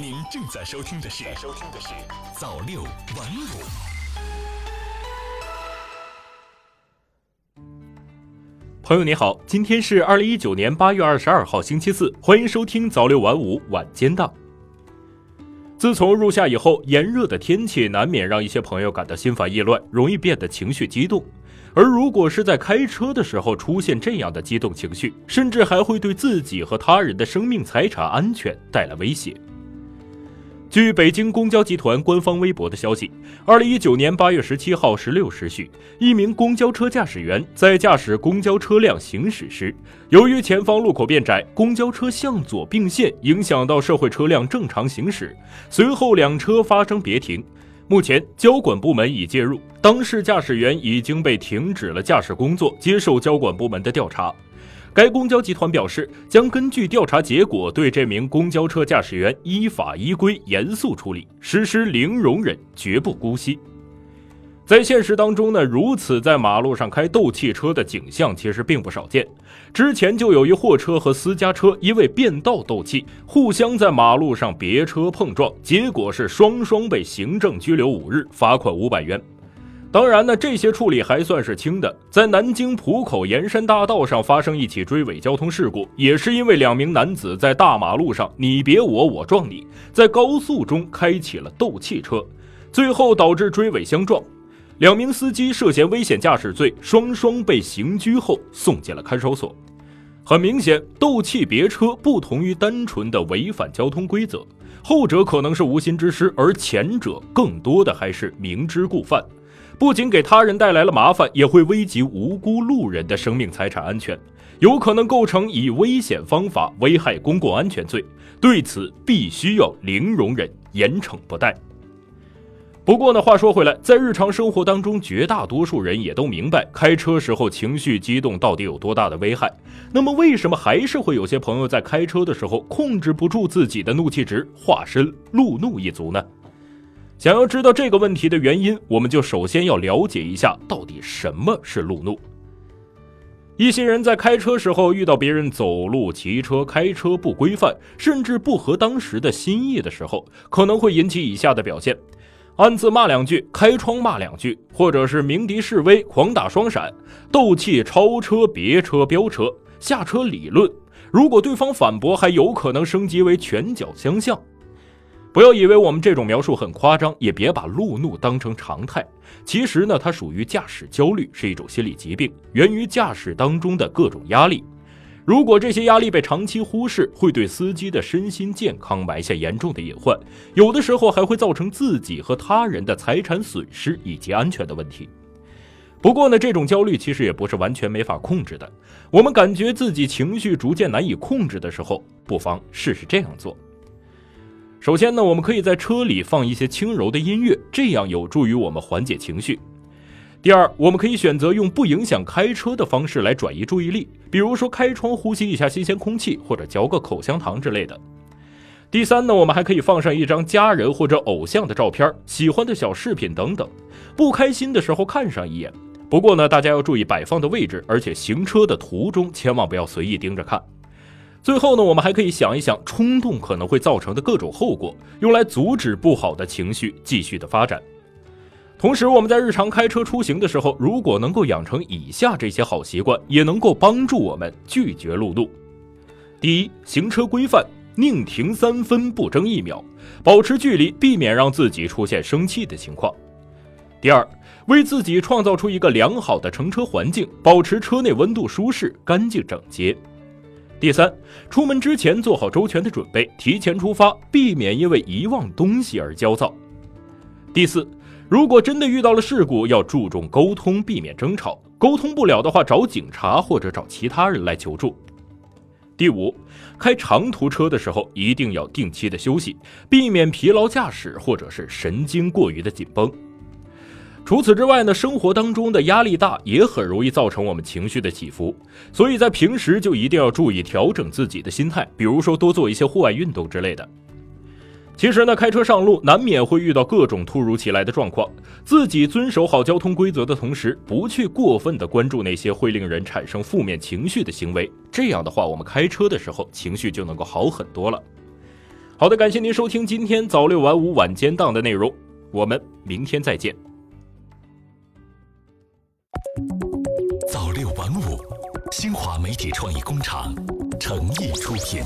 您正在收听的是《收听的是早六晚五》。朋友你好，今天是二零一九年八月二十二号星期四，欢迎收听早六晚五晚间档。自从入夏以后，炎热的天气难免让一些朋友感到心烦意乱，容易变得情绪激动。而如果是在开车的时候出现这样的激动情绪，甚至还会对自己和他人的生命财产安全带来威胁。据北京公交集团官方微博的消息，二零一九年八月十七号十六时许，一名公交车驾驶员在驾驶公交车辆行驶时，由于前方路口变窄，公交车向左并线，影响到社会车辆正常行驶，随后两车发生别停。目前，交管部门已介入，当事驾驶员已经被停止了驾驶工作，接受交管部门的调查。该公交集团表示，将根据调查结果，对这名公交车驾驶员依法依规严肃处理，实施零容忍，绝不姑息。在现实当中呢，如此在马路上开斗气车的景象其实并不少见。之前就有一货车和私家车因为变道斗气，互相在马路上别车碰撞，结果是双双被行政拘留五日，罚款五百元。当然呢，这些处理还算是轻的。在南京浦口沿山大道上发生一起追尾交通事故，也是因为两名男子在大马路上你别我，我撞你，在高速中开启了斗气车，最后导致追尾相撞。两名司机涉嫌危险驾驶罪，双双被刑拘后送进了看守所。很明显，斗气别车不同于单纯的违反交通规则，后者可能是无心之失，而前者更多的还是明知故犯。不仅给他人带来了麻烦，也会危及无辜路人的生命财产安全，有可能构成以危险方法危害公共安全罪。对此，必须要零容忍，严惩不贷。不过呢，话说回来，在日常生活当中，绝大多数人也都明白开车时候情绪激动到底有多大的危害。那么，为什么还是会有些朋友在开车的时候控制不住自己的怒气值，化身路怒一族呢？想要知道这个问题的原因，我们就首先要了解一下到底什么是路怒。一些人在开车时候遇到别人走路、骑车、开车不规范，甚至不合当时的心意的时候，可能会引起以下的表现：暗自骂两句，开窗骂两句，或者是鸣笛示威、狂打双闪、斗气、超车、别车、飙车、下车理论。如果对方反驳，还有可能升级为拳脚相向。不要以为我们这种描述很夸张，也别把路怒当成常态。其实呢，它属于驾驶焦虑，是一种心理疾病，源于驾驶当中的各种压力。如果这些压力被长期忽视，会对司机的身心健康埋下严重的隐患，有的时候还会造成自己和他人的财产损失以及安全的问题。不过呢，这种焦虑其实也不是完全没法控制的。我们感觉自己情绪逐渐难以控制的时候，不妨试试这样做。首先呢，我们可以在车里放一些轻柔的音乐，这样有助于我们缓解情绪。第二，我们可以选择用不影响开车的方式来转移注意力，比如说开窗呼吸一下新鲜空气，或者嚼个口香糖之类的。第三呢，我们还可以放上一张家人或者偶像的照片、喜欢的小饰品等等，不开心的时候看上一眼。不过呢，大家要注意摆放的位置，而且行车的途中千万不要随意盯着看。最后呢，我们还可以想一想冲动可能会造成的各种后果，用来阻止不好的情绪继续的发展。同时，我们在日常开车出行的时候，如果能够养成以下这些好习惯，也能够帮助我们拒绝路怒。第一，行车规范，宁停三分不争一秒，保持距离，避免让自己出现生气的情况。第二，为自己创造出一个良好的乘车环境，保持车内温度舒适、干净整洁。第三，出门之前做好周全的准备，提前出发，避免因为遗忘东西而焦躁。第四，如果真的遇到了事故，要注重沟通，避免争吵。沟通不了的话，找警察或者找其他人来求助。第五，开长途车的时候一定要定期的休息，避免疲劳驾驶或者是神经过于的紧绷。除此之外呢生活当中的压力大也很容易造成我们情绪的起伏所以在平时就一定要注意调整自己的心态比如说多做一些户外运动之类的。其实呢开车上路难免会遇到各种突如其来的状况自己遵守好交通规则的同时不去过分的关注那些会令人产生负面情绪的行为这样的话我们开车的时候情绪就能够好很多了。好的感谢您收听今天早六晚五晚间档的内容我们明天再见。五新华媒体创意工厂诚意出品。